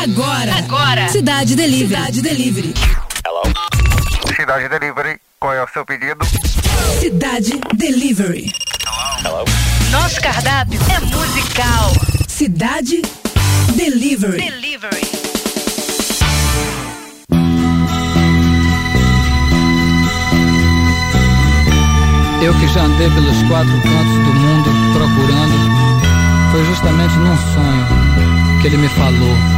Agora. Agora. Cidade Delivery. Cidade Delivery. Hello? Cidade Delivery, qual é o seu pedido? Cidade Delivery. Hello? Nosso cardápio é musical. Cidade Delivery. Delivery. Eu que já andei pelos quatro cantos do mundo procurando, foi justamente num sonho que ele me falou.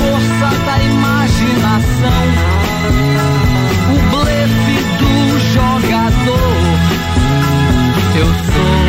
Força da imaginação. O blefe do jogador. Eu sou,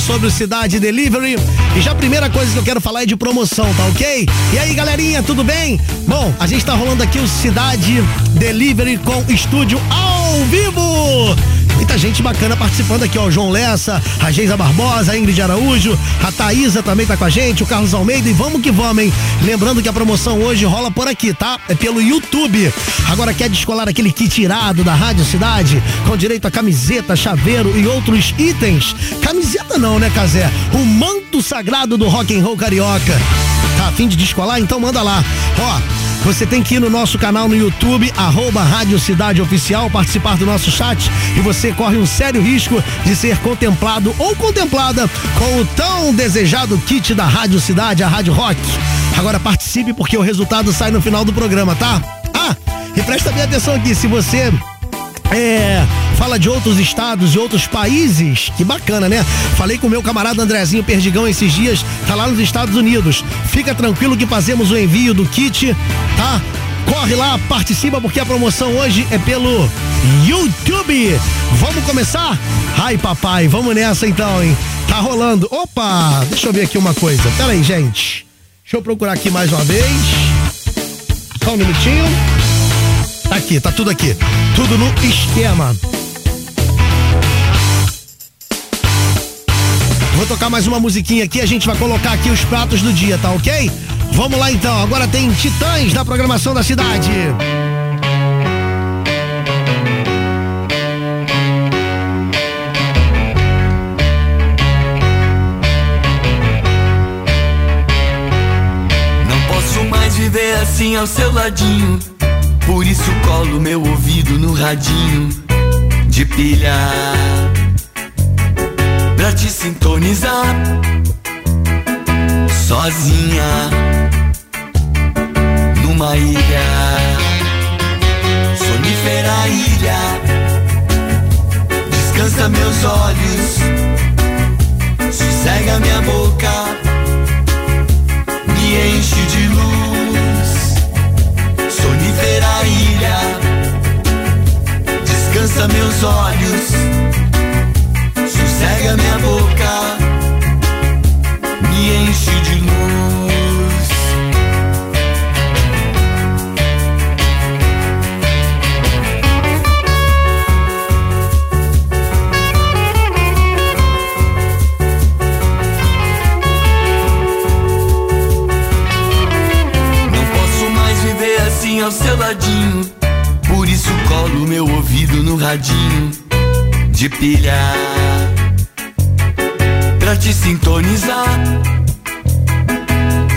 sobre o Cidade Delivery. E já a primeira coisa que eu quero falar é de promoção, tá ok? E aí, galerinha, tudo bem? Bom, a gente tá rolando aqui o Cidade Delivery com estúdio ao vivo. Muita gente bacana participando aqui, ó. João Lessa, a Geisa Barbosa, a Ingrid Araújo, a Thaísa também tá com a gente, o Carlos Almeida e vamos que vamos, hein? Lembrando que a promoção hoje rola por aqui, tá? É pelo YouTube. Agora quer descolar aquele kit irado da Rádio Cidade, com direito a camiseta, chaveiro e outros itens? Camiseta não, né, Casé? O manto sagrado do rock and roll carioca. Tá a fim de descolar? Então manda lá. Ó, você tem que ir no nosso canal no YouTube, arroba Rádio Cidade Oficial, participar do nosso chat e você corre um sério risco de ser contemplado ou contemplada com o tão desejado kit da Rádio Cidade, a Rádio Rock. Agora participe porque o resultado sai no final do programa, tá? Ah, e presta bem atenção aqui, se você é, fala de outros estados e outros países. Que bacana, né? Falei com meu camarada Andrezinho Perdigão esses dias, tá lá nos Estados Unidos. Fica tranquilo que fazemos o envio do kit, tá? Corre lá, participa porque a promoção hoje é pelo YouTube. Vamos começar? Ai, papai, vamos nessa então, hein? Tá rolando. Opa, deixa eu ver aqui uma coisa. Pera aí, gente. Deixa eu procurar aqui mais uma vez. Só um minutinho. Aqui, tá tudo aqui. Tudo no esquema. Vou tocar mais uma musiquinha aqui, a gente vai colocar aqui os pratos do dia, tá ok? Vamos lá então, agora tem Titãs na programação da cidade. Não posso mais viver assim ao seu ladinho. Por isso colo meu ouvido no radinho de pilha. Pra te sintonizar sozinha numa ilha, sonífera ilha. Descansa meus olhos, sossega minha boca, me enche de luz Descansa meus olhos, sossega minha boca, me enche de luz. Não posso mais viver assim ao seu ladinho. Colo meu ouvido no radinho de pilha. Pra te sintonizar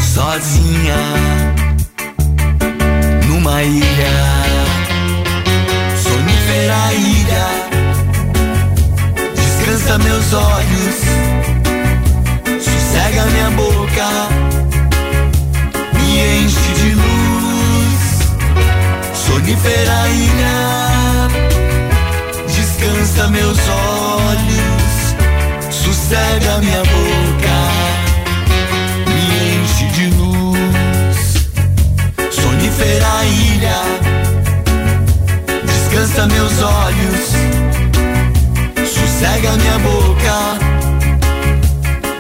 sozinha numa ilha. Sonífera ilha. Descansa meus olhos, sossega minha boca Sonífera ilha, descansa meus olhos, sossega minha boca, me enche de luz. Sonífera ilha, descansa meus olhos, sossega minha boca,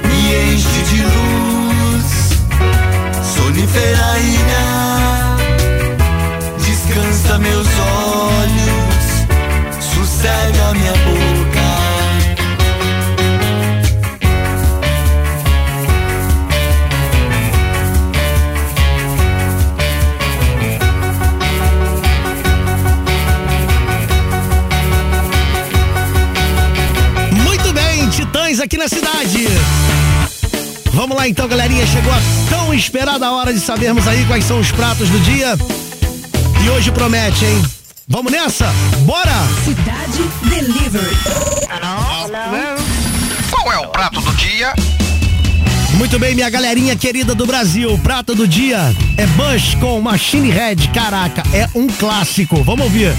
me enche de luz. Sonífera ilha, meus olhos, sossega minha boca. Muito bem, Titãs aqui na cidade. Vamos lá então, galerinha. Chegou a tão esperada hora de sabermos aí quais são os pratos do dia. E hoje promete, hein? Vamos nessa? Bora! Cidade Delivery. Qual é o prato do dia? Muito bem, minha galerinha querida do Brasil. Prato do dia é Bush com Machine Head. Caraca, é um clássico. Vamos ouvir.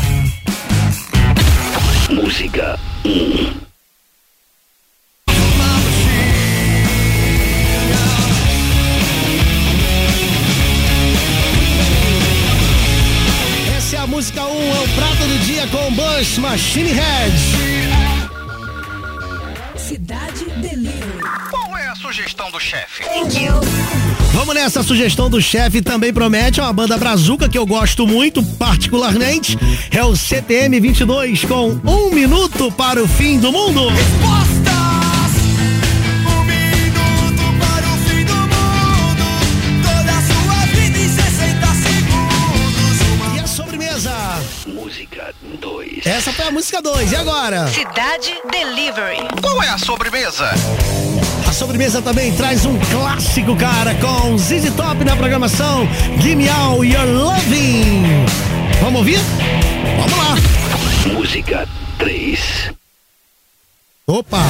Música 1. Música 1, é o prato do dia com Bush Machine Head. Cidade Delivery. Qual é a sugestão do chefe? Vamos nessa sugestão do chefe também promete é uma banda brazuca que eu gosto muito, particularmente. É o CTM 22 com um minuto para o fim do mundo. Respostas! Essa foi a música 2. E agora? Cidade Delivery. Qual é a sobremesa? A sobremesa também traz um clássico, cara, com ZZ Top na programação. Give me all your loving. Vamos ouvir? Vamos lá. Música 3. Opa!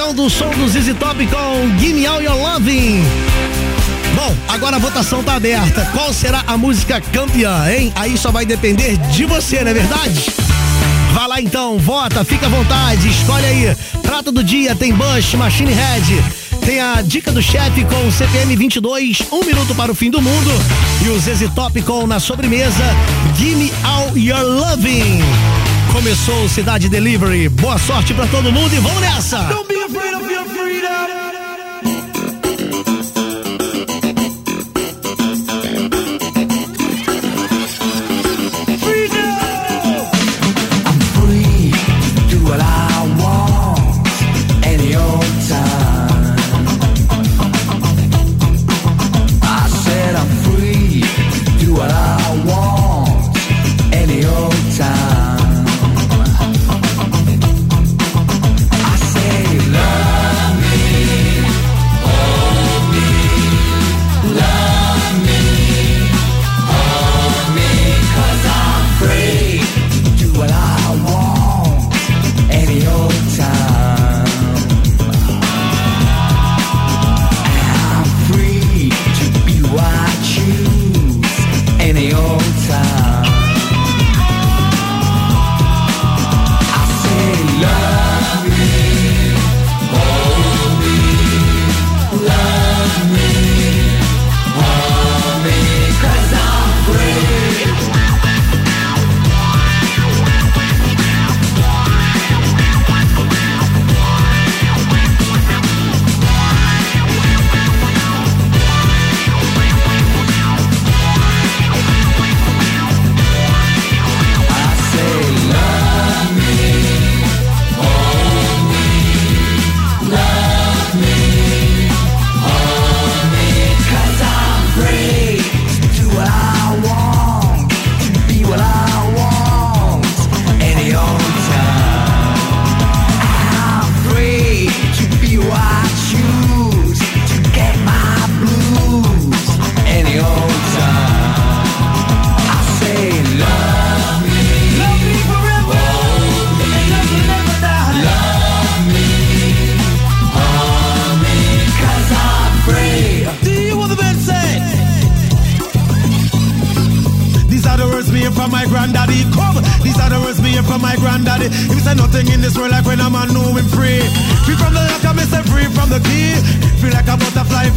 Então do som do ZZ Top com Give Me All Your Loving. Bom, agora a votação tá aberta. Qual será a música campeã, hein? Aí só vai depender de você, não é verdade? Vá lá então, vota, fica à vontade, escolhe aí. Prato do dia tem Bush, Machine Head. Tem a dica do chefe com CPM 22, um minuto para o fim do mundo. E o ZZ Top com na sobremesa Give Me All Your Loving. Começou o Cidade Delivery. Boa sorte pra todo mundo e vamos nessa! Don't be afraid of your freedom.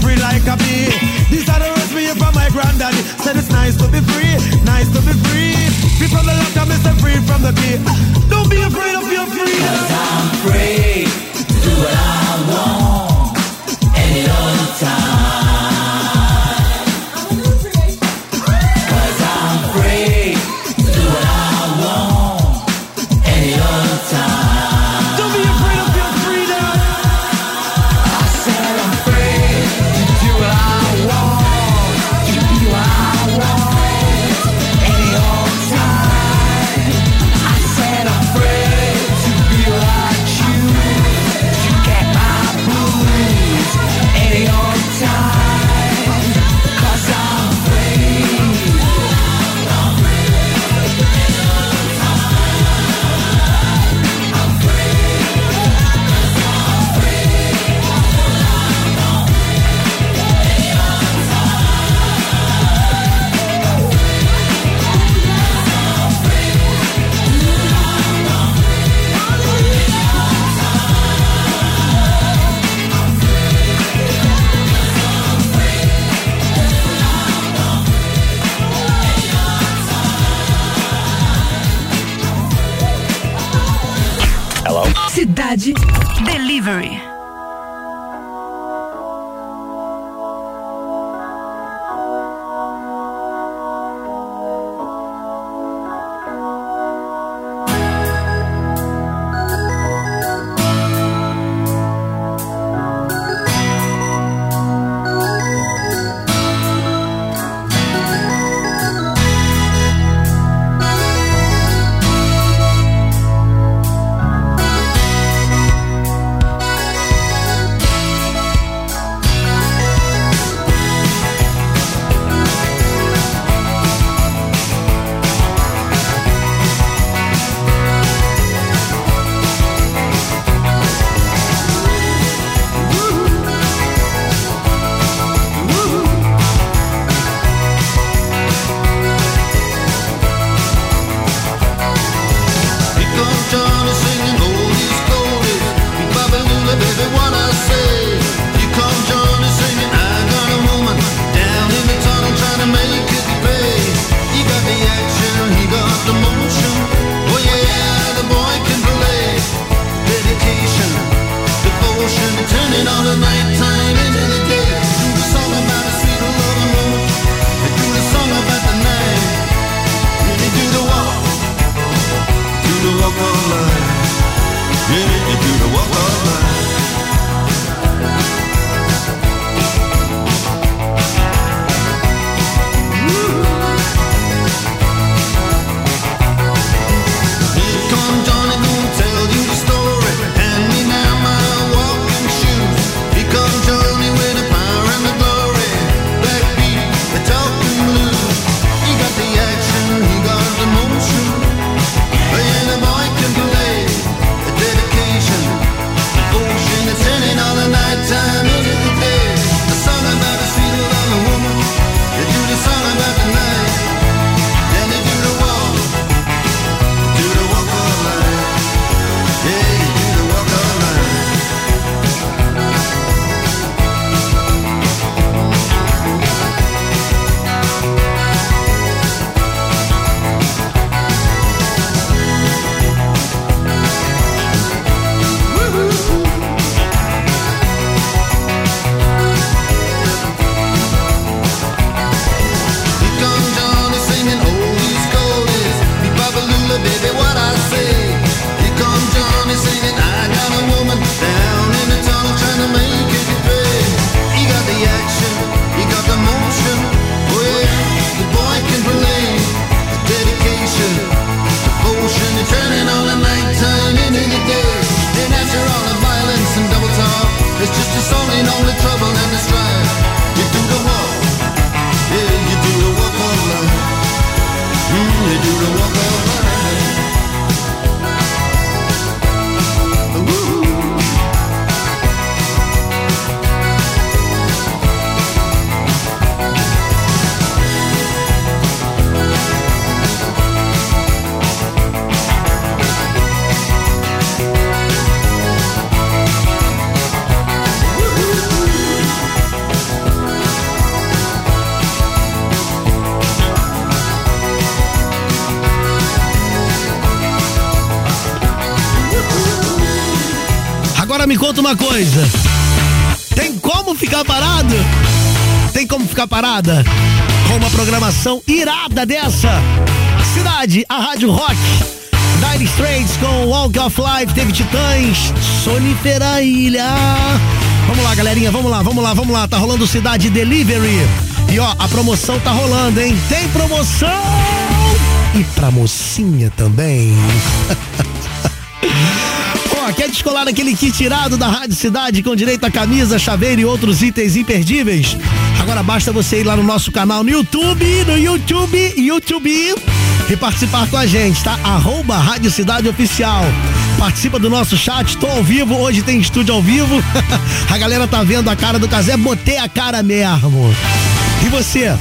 Free like a bee. These are the words me from my granddaddy. Said it's nice to be free, nice to be free. Free from the lock, I say free from ah, the key. Parada? Com uma programação irada dessa. Cidade, a Rádio Rock. Dire Straits com Walk of Life, teve Titãs, Sonifera Ilha. Vamos lá, galerinha, vamos lá, vamos lá, vamos lá. Tá rolando Cidade Delivery. E ó, a promoção tá rolando, hein? Tem promoção! E pra mocinha também. Quer descolar aquele kit tirado da Rádio Cidade com direito a camisa, chaveiro e outros itens imperdíveis? Agora basta você ir lá no nosso canal no YouTube, no YouTube, YouTube e participar com a gente, tá? Arroba Rádio Cidade Oficial. Participa do nosso chat, tô ao vivo, hoje tem estúdio ao vivo. a galera tá vendo a cara do Casé, botei a cara mesmo. E você?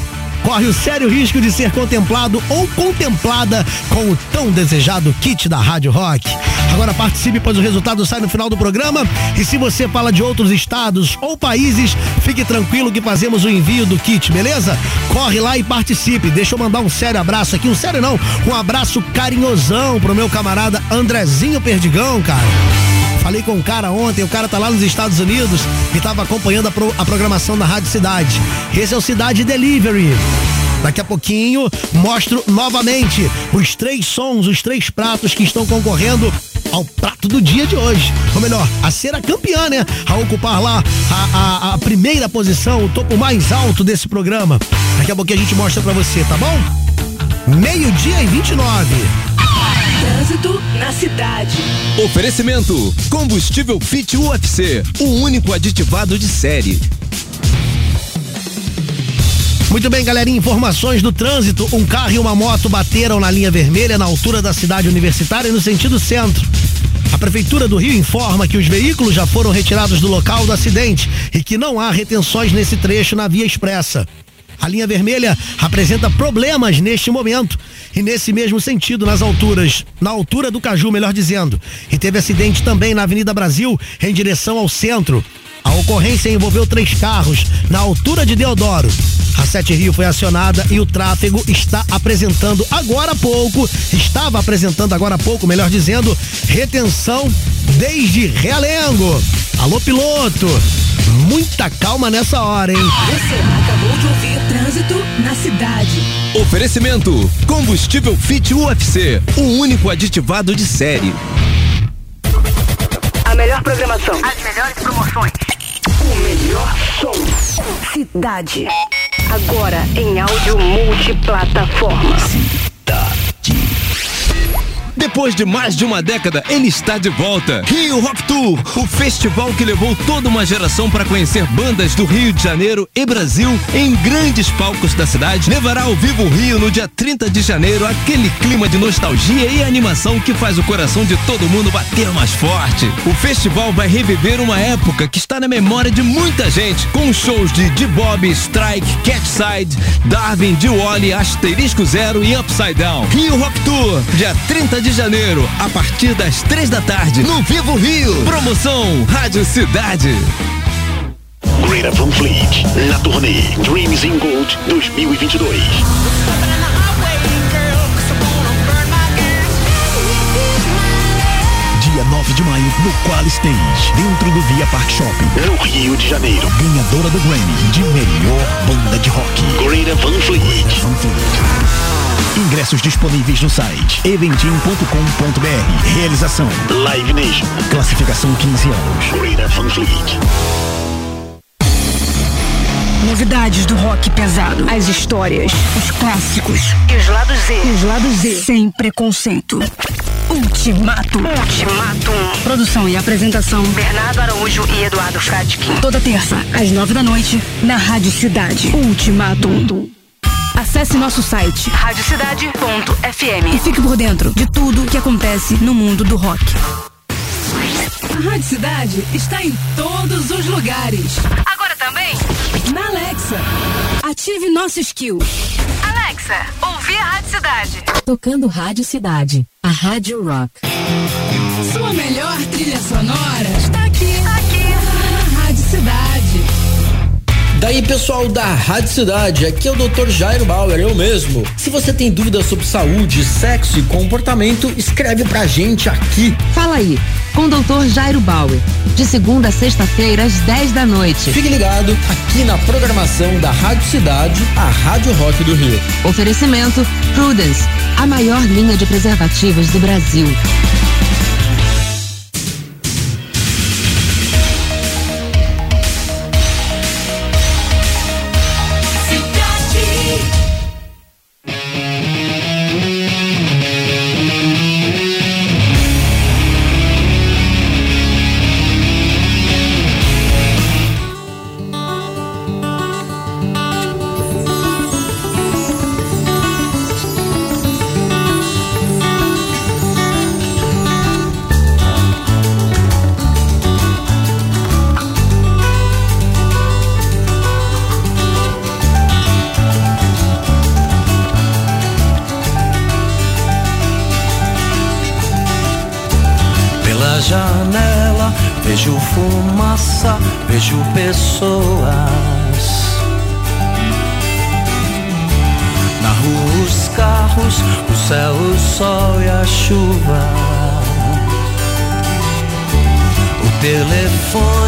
Corre o sério risco de ser contemplado ou contemplada com o tão desejado kit da Rádio Rock. Agora participe, pois o resultado sai no final do programa. E se você fala de outros estados ou países, fique tranquilo que fazemos o envio do kit, beleza? Corre lá e participe. Deixa eu mandar um sério abraço aqui, um sério não, um abraço carinhosão pro meu camarada Andrezinho Perdigão, cara. Falei com um cara ontem, o cara tá lá nos Estados Unidos e tava acompanhando a, pro- a programação da Rádio Cidade. Esse é o Cidade Delivery. Daqui a pouquinho mostro novamente os três sons, os três pratos que estão concorrendo ao prato do dia de hoje. Ou melhor, a ser a campeã, né? A ocupar lá a, a- a primeira posição, o topo mais alto desse programa. Daqui a pouquinho a gente mostra pra você, tá bom? Meio-dia e 29. Trânsito na cidade. Oferecimento: Combustível Fit UFC, o único aditivado de série. Muito bem, galerinha, informações do trânsito. Um carro e uma moto bateram na linha vermelha na altura da cidade universitária no sentido centro. A Prefeitura do Rio informa que os veículos já foram retirados do local do acidente e que não há retenções nesse trecho na via expressa. A linha vermelha apresenta problemas neste momento e nesse mesmo sentido nas alturas, na altura do Caju, melhor dizendo. E teve acidente também na Avenida Brasil em direção ao centro. A ocorrência envolveu três carros na altura de Deodoro. A Sete Rio foi acionada e o tráfego está apresentando agora há pouco, estava apresentando agora há pouco, melhor dizendo, retenção desde Realengo. Alô, piloto! Muita calma nessa hora, hein? Você acabou de ouvir Trânsito na cidade. Oferecimento: Combustível Fit UFC, o único aditivado de série. A melhor programação. As melhores promoções. O melhor som. Cidade. Agora em áudio multiplataforma. Depois de mais de uma década, ele está de volta. Rio Rock Tour, o festival que levou toda uma geração para conhecer bandas do Rio de Janeiro e Brasil em grandes palcos da cidade, levará ao vivo o Rio no dia 30 de janeiro aquele clima de nostalgia e animação que faz o coração de todo mundo bater mais forte. O festival vai reviver uma época que está na memória de muita gente, com shows de D-Bob, Strike, Catside, Darwin, D-Wally, Asterisco Zero e Upside Down. Rio Rock Tour, dia 30 de janeiro, a partir das três da tarde, no Vivo Rio. Promoção Rádio Cidade. Greta Van Fleet, na turnê Dreams in Gold 2022. De maio, no Qual Stage, dentro do Via Park Shopping. No Rio de Janeiro. Ganhadora do Grammy de melhor banda de rock. Greta Van Fleet. Van Fleet. Ingressos disponíveis no site eventim.com.br. Realização Live Nation. Classificação 15 anos. Greta Van Fleet. Novidades do rock pesado. As histórias, os clássicos e os lados Z. E os lados Z. Sem preconceito. Ultimato. Ultimato. Produção e apresentação: Bernardo Araújo e Eduardo Fradkin. Toda terça, às nove da noite, na Rádio Cidade. Ultimato. Acesse nosso site radiocidade.fm e fique por dentro de tudo que acontece no mundo do rock. A Rádio Cidade está em todos os lugares. Agora também? Na Alexa. Ative nosso skill. Alexa, ouvir a Rádio Cidade. Tocando Rádio Cidade, a Rádio Rock. Sua melhor trilha sonora está Daí pessoal da Rádio Cidade, aqui é o Dr. Jairo Bauer, eu mesmo. Se você tem dúvidas sobre saúde, sexo e comportamento, escreve pra gente aqui. Fala aí, com o Dr. Jairo Bauer, de segunda a sexta-feira às 10 da noite. Fique ligado aqui na programação da Rádio Cidade, a Rádio Rock do Rio. Oferecimento Prudence, a maior linha de preservativos do Brasil. for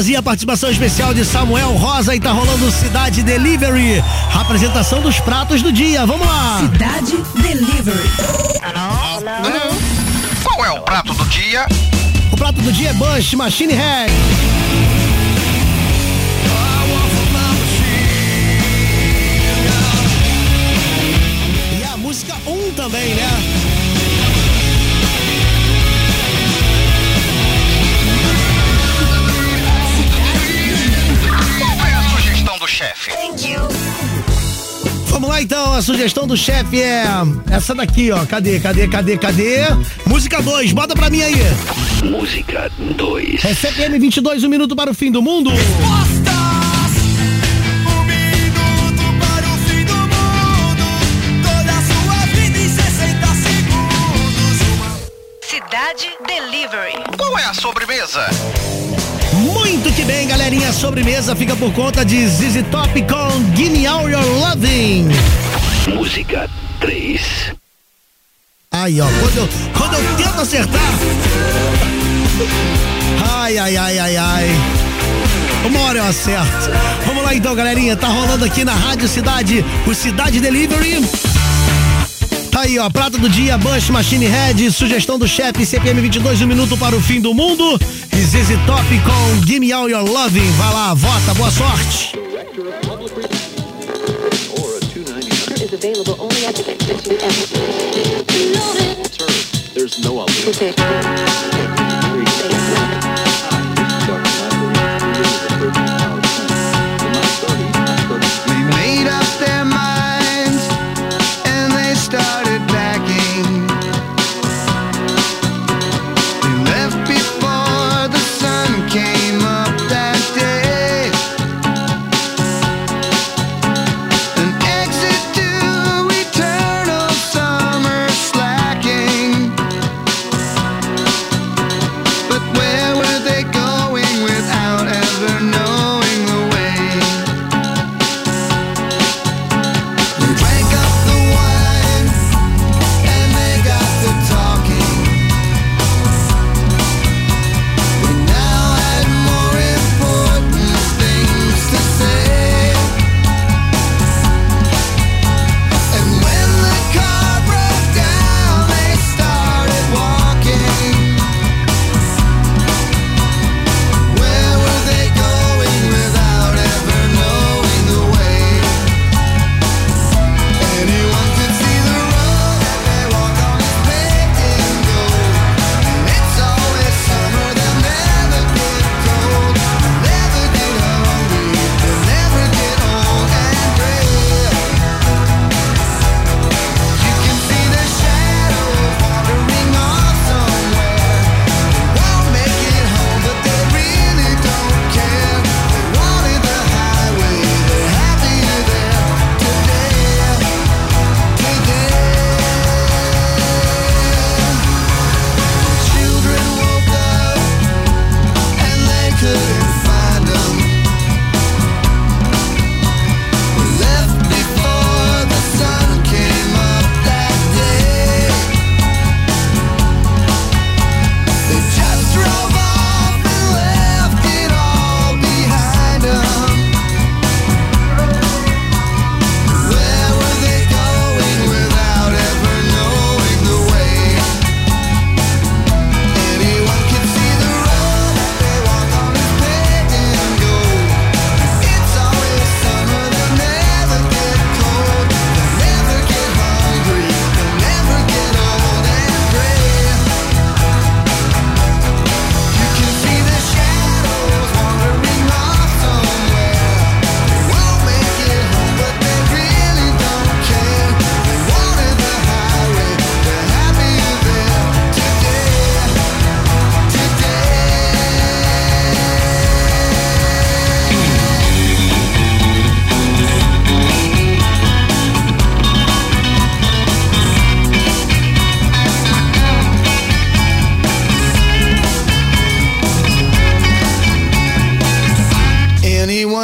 tarde vazia, participação especial de Samuel Rosa e tá rolando Cidade Delivery. Apresentação dos pratos do dia. Vamos lá. Cidade Delivery. Qual é o prato do dia? O prato do dia é Bush Machine Head. Vamos lá então, a sugestão do chefe é essa daqui, ó. Cadê, cadê, cadê, cadê? Música 2, bota pra mim aí. Música 2. É CPM 22, um minuto para o fim do mundo. Toda a sua vida em 60 segundos. Cidade Delivery. Qual é a sobremesa? Muito bem, galerinha. Sobremesa fica por conta de ZZ Top com Gimme All Your Loving. Música 3. Aí, ó, quando eu, quando eu tento acertar. Ai, ai, ai, ai, ai. Uma hora eu acerto. Vamos lá então, galerinha. Tá rolando aqui na Rádio Cidade o Cidade Delivery. Tá aí, ó, prata do dia, Bush Machine Head, sugestão do chefe CPM 22, um minuto para o fim do mundo. E ZZ Top com Gimme All Your Loving. Vai lá, vota, boa sorte. There's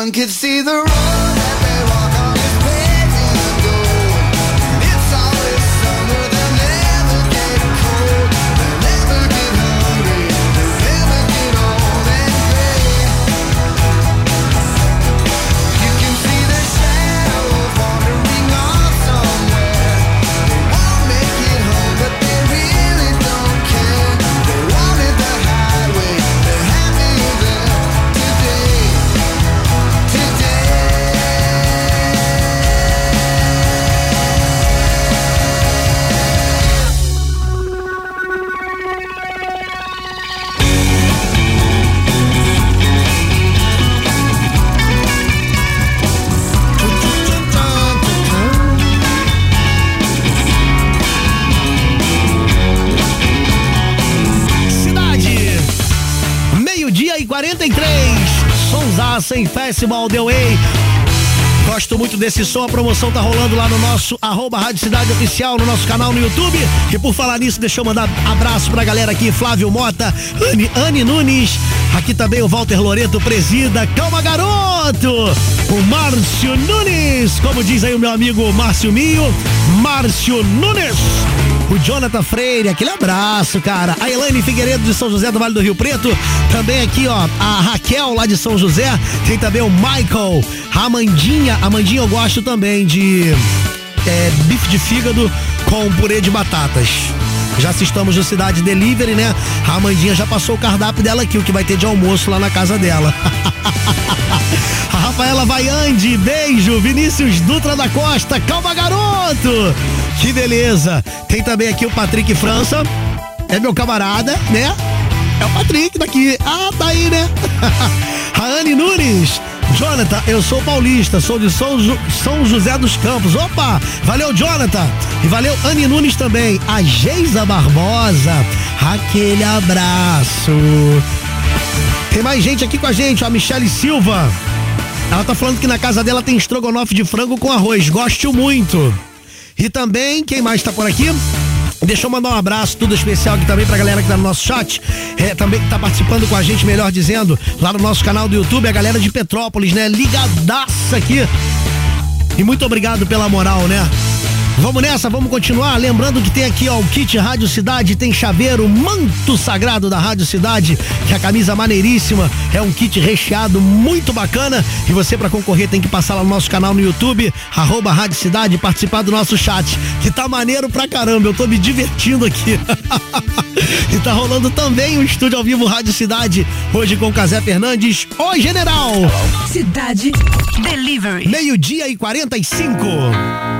one could see the Festival The Way. Gosto muito desse som, a promoção tá rolando lá no nosso arroba Rádio Cidade Oficial, no nosso canal no YouTube. E por falar nisso, deixa eu mandar abraço pra galera aqui, Flávio Mota, Anne, Anne Nunes, aqui também o Walter Loreto, presida, calma garoto, o Márcio Nunes, como diz aí o meu amigo Márcio Minho, Márcio Nunes. O Jonathan Freire, aquele abraço, cara. A Elaine Figueiredo de São José do Vale do Rio Preto. Também aqui, ó, a Raquel lá de São José. Tem também o Michael. A Amandinha. Amandinha eu gosto também de é, bife de fígado com purê de batatas. Já assistamos no Cidade Delivery, né? A Amandinha já passou o cardápio dela aqui, o que vai ter de almoço lá na casa dela. A Rafaela Vaiande, beijo. Vinícius Dutra da Costa, calma garoto. Que beleza. Tem também aqui o Patrick França, é meu camarada, né? É o Patrick daqui. Ah, tá aí, né? A Anne Nunes. Jonathan, eu sou paulista, sou de São, São José dos Campos. Opa! Valeu, Jonathan! E valeu, Anne Nunes também. A Geisa Barbosa, aquele abraço. Tem mais gente aqui com a gente, a Michele Silva. Ela tá falando que na casa dela tem estrogonofe de frango com arroz. Gosto muito. E também, quem mais tá por aqui? Deixa eu mandar um abraço tudo especial aqui também pra galera que tá no nosso chat. É, também que tá participando com a gente, melhor dizendo, lá no nosso canal do YouTube, a galera de Petrópolis, né? Ligadaça aqui. E muito obrigado pela moral, né? Vamos nessa, vamos continuar. Lembrando que tem aqui, ó, o kit Rádio Cidade, tem chaveiro, manto sagrado da Rádio Cidade, que é a camisa maneiríssima. É um kit recheado muito bacana. E você, pra concorrer, tem que passar lá no nosso canal no YouTube, arroba Rádio Cidade, participar do nosso chat, que tá maneiro pra caramba. Eu tô me divertindo aqui. e tá rolando também o estúdio ao vivo Rádio Cidade, hoje com Casé Fernandes. Oi, general! Cidade Delivery. Meio-dia e 45.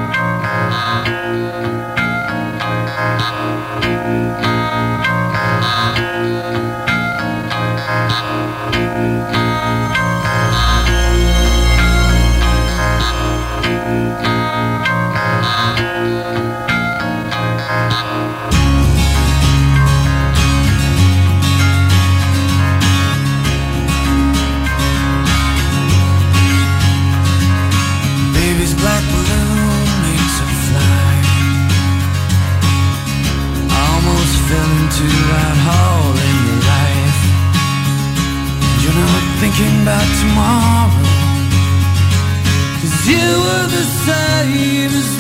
About tomorrow. Cause you were the same as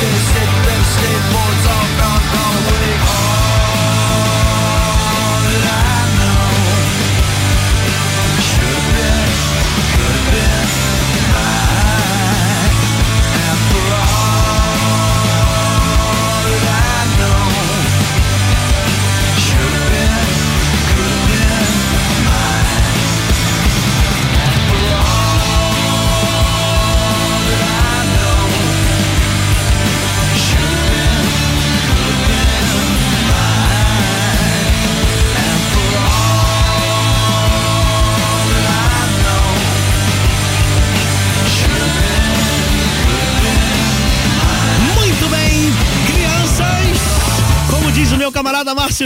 This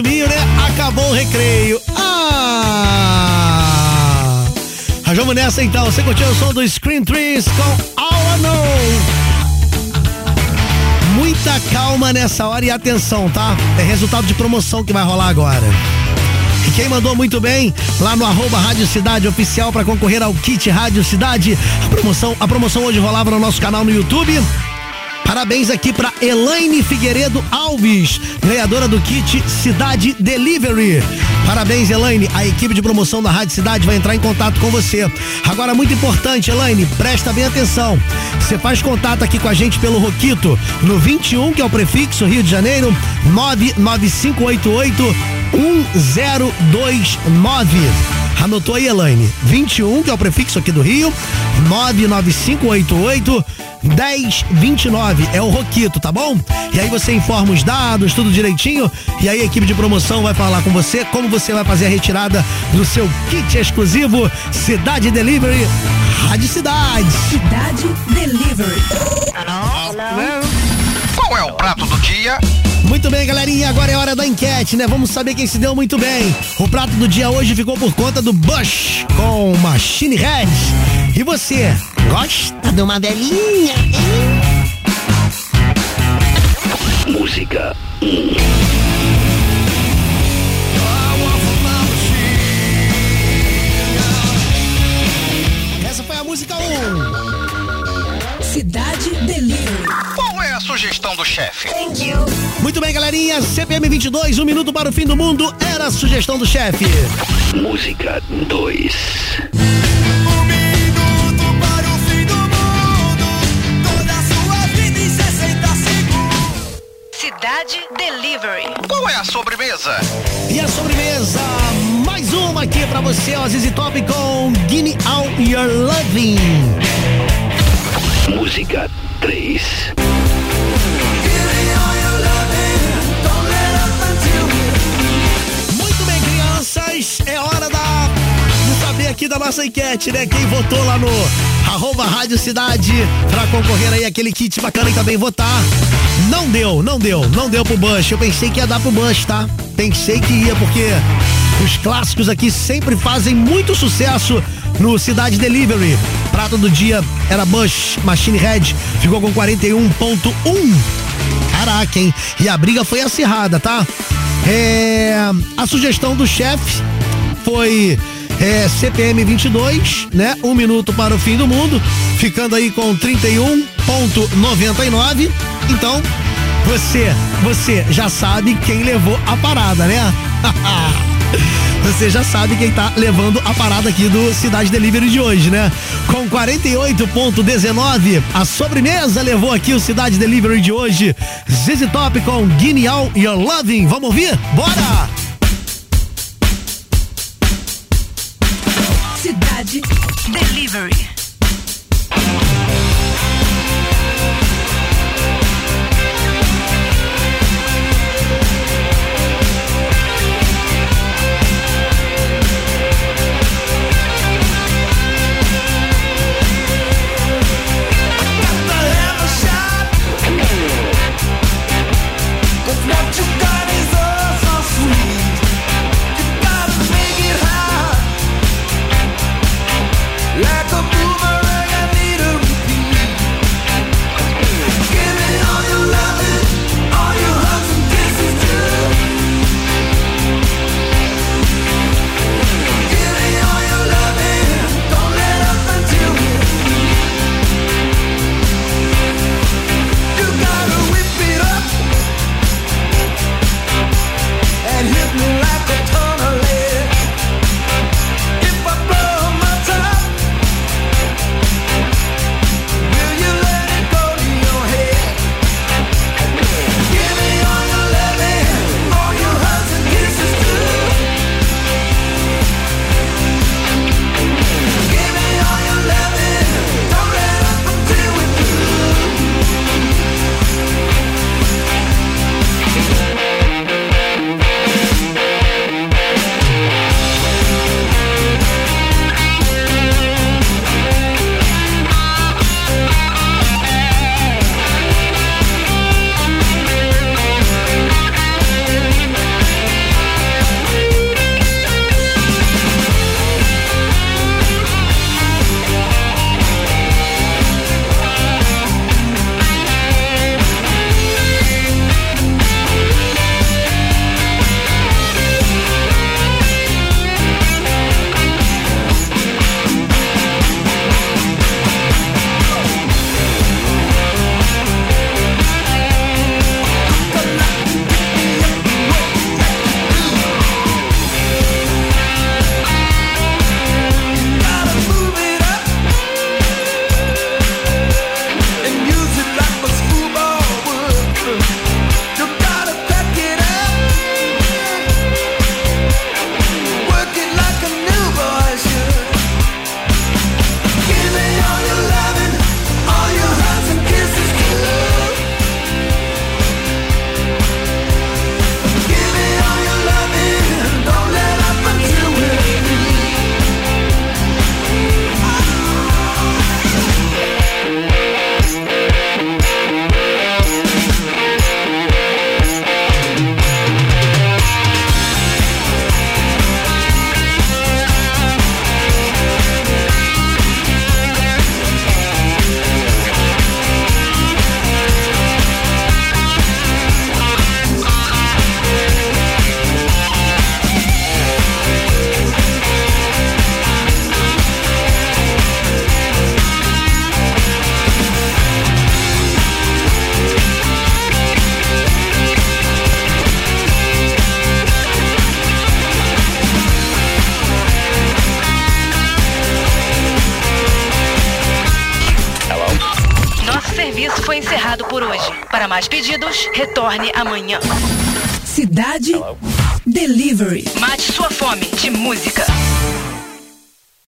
Minho, né? Acabou o recreio. Ah! Vamos nessa então. Você curtiu o som do Screen Trees com All I Know. Muita calma nessa hora e atenção, tá? É resultado de promoção que vai rolar agora. E quem mandou muito bem lá no arroba Rádio Cidade Oficial para concorrer ao kit Rádio Cidade. A promoção, a promoção hoje rolava no nosso canal no YouTube. Parabéns aqui para Elaine Figueiredo Alves, ganhadora do kit Cidade Delivery. Parabéns, Elaine. A equipe de promoção da Rádio Cidade vai entrar em contato com você. Agora, muito importante, Elaine, presta bem atenção. Você faz contato aqui com a gente pelo Roquito no 21, que é o prefixo Rio de Janeiro, 99588 1029. Anotou aí, Elaine? 21, que é o prefixo aqui do Rio, 99588 1029. É o Roquito, tá bom? E aí você informa os dados, tudo direitinho. E aí a equipe de promoção vai falar com você como você vai fazer a retirada do seu kit exclusivo Cidade Delivery Rádio Cidade. Cidade Delivery. Qual é o prato do dia? Muito bem, galerinha, agora é hora da enquete, né? Vamos saber quem se deu muito bem. O prato do dia hoje ficou por conta do Bush com Machine Head. E você, gosta de uma velhinha? Música 1. Essa foi a música 1. Cidade Delivery. Qual é a sugestão do chefe? Muito bem, galerinha, CPM 22, um minuto para o fim do mundo, era a sugestão do chefe. Música 2. Cidade Delivery. Qual é a sobremesa? E a sobremesa, mais uma aqui pra você, ó, Zizi Top com Guinea All Your Loving. Música 3. Aqui da nossa enquete, né? Quem votou lá no arroba Rádio Cidade pra concorrer aí aquele kit bacana e também votar. Não deu, não deu, não deu pro Bush. Eu pensei que ia dar pro Bush, tá? Pensei que ia, porque os clássicos aqui sempre fazem muito sucesso no Cidade Delivery. Prato do dia era Bush Machine Head, ficou com 41.1. Caraca, hein? E a briga foi acirrada, tá? É, a sugestão do chefe foi é, CPM 22, né? Um minuto para o fim do mundo, ficando aí com 31.99. Então, você, você já sabe quem levou a parada, né? Você já sabe quem tá levando a parada aqui do Cidade Delivery de hoje, né? Com 48.19, a sobremesa levou aqui o Cidade Delivery de hoje. Zizi Top com Guineal Your Loving. Vamos ouvir? Bora! Ivory. Hit